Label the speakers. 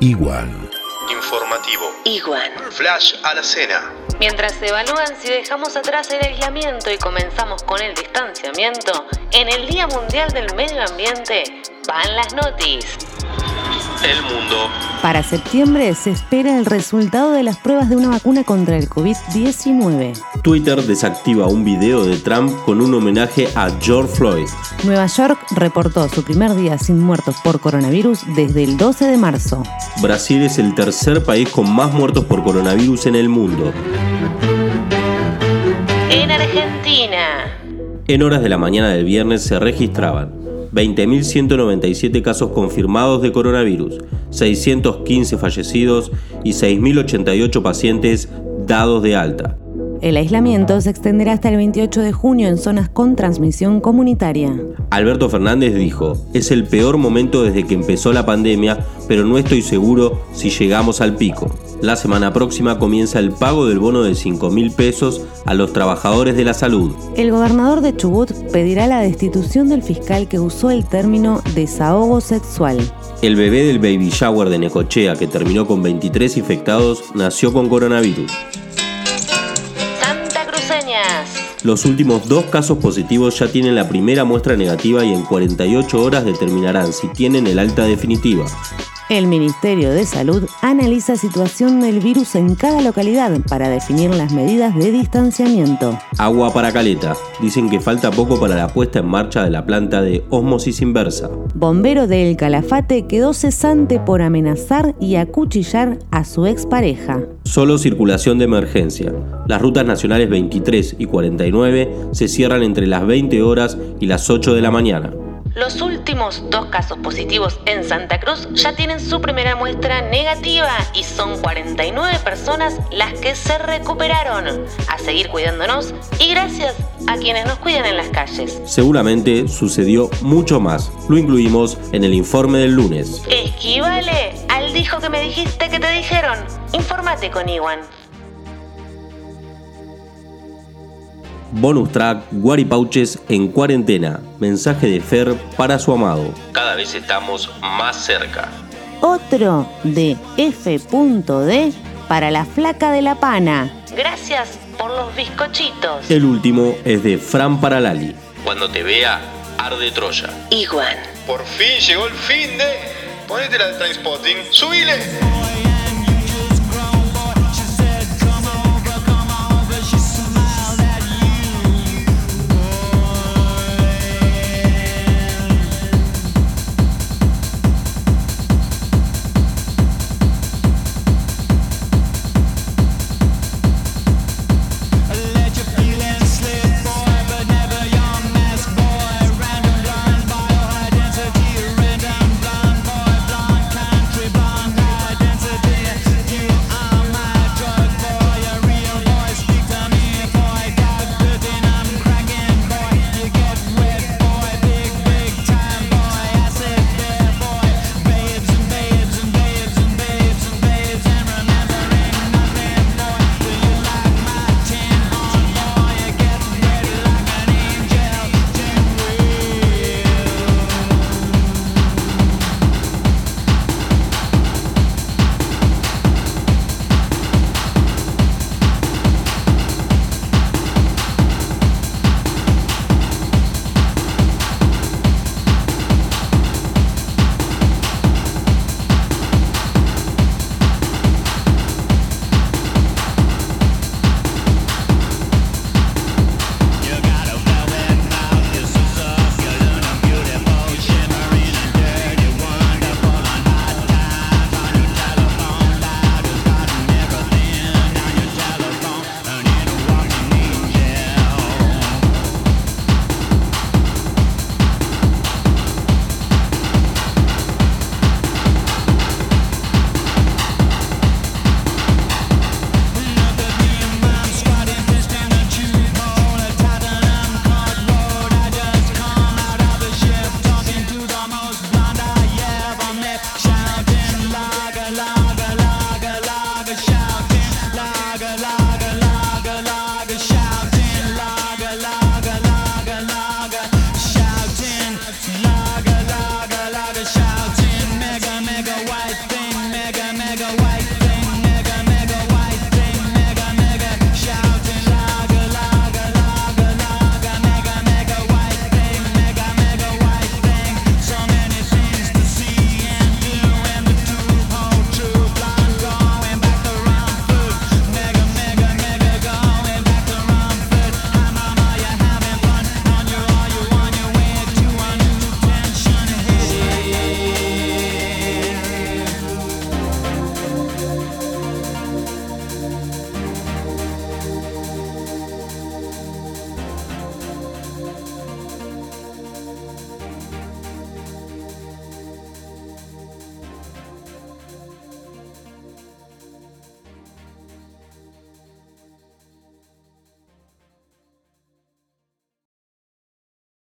Speaker 1: Igual.
Speaker 2: Informativo.
Speaker 3: Iguan.
Speaker 2: Flash a la cena.
Speaker 3: Mientras se evalúan si dejamos atrás el aislamiento y comenzamos con el distanciamiento, en el Día Mundial del Medio Ambiente van las noticias.
Speaker 2: El mundo.
Speaker 4: Para septiembre se espera el resultado de las pruebas de una vacuna contra el COVID-19.
Speaker 5: Twitter desactiva un video de Trump con un homenaje a George Floyd.
Speaker 4: Nueva York reportó su primer día sin muertos por coronavirus desde el 12 de marzo.
Speaker 5: Brasil es el tercer país con más muertos por coronavirus en el mundo.
Speaker 3: En Argentina.
Speaker 5: En horas de la mañana del viernes se registraban 20.197 casos confirmados de coronavirus, 615 fallecidos y 6.088 pacientes dados de alta.
Speaker 4: El aislamiento se extenderá hasta el 28 de junio en zonas con transmisión comunitaria.
Speaker 5: Alberto Fernández dijo, es el peor momento desde que empezó la pandemia, pero no estoy seguro si llegamos al pico. La semana próxima comienza el pago del bono de 5 mil pesos a los trabajadores de la salud.
Speaker 4: El gobernador de Chubut pedirá la destitución del fiscal que usó el término desahogo sexual.
Speaker 5: El bebé del baby shower de Necochea, que terminó con 23 infectados, nació con coronavirus. Los últimos dos casos positivos ya tienen la primera muestra negativa y en 48 horas determinarán si tienen el alta definitiva.
Speaker 4: El Ministerio de Salud analiza situación del virus en cada localidad para definir las medidas de distanciamiento.
Speaker 5: Agua para caleta. Dicen que falta poco para la puesta en marcha de la planta de osmosis inversa.
Speaker 4: Bombero del Calafate quedó cesante por amenazar y acuchillar a su expareja.
Speaker 5: Solo circulación de emergencia. Las rutas nacionales 23 y 49 se cierran entre las 20 horas y las 8 de la mañana.
Speaker 3: Los últimos dos casos positivos en Santa Cruz ya tienen su primera muestra negativa y son 49 personas las que se recuperaron. A seguir cuidándonos y gracias a quienes nos cuidan en las calles.
Speaker 5: Seguramente sucedió mucho más. Lo incluimos en el informe del lunes.
Speaker 3: Esquivale al dijo que me dijiste que te dijeron. Infórmate con Iwan.
Speaker 5: Bonus track, Guaripauches en cuarentena. Mensaje de Fer para su amado. Cada vez estamos más cerca.
Speaker 4: Otro de F.D. para la flaca de la pana.
Speaker 3: Gracias por los bizcochitos.
Speaker 5: El último es de Fran Paralali. Cuando te vea, arde Troya.
Speaker 3: Iwan.
Speaker 2: Por fin llegó el fin de. Ponete la de Trainspotting. ¡Subile!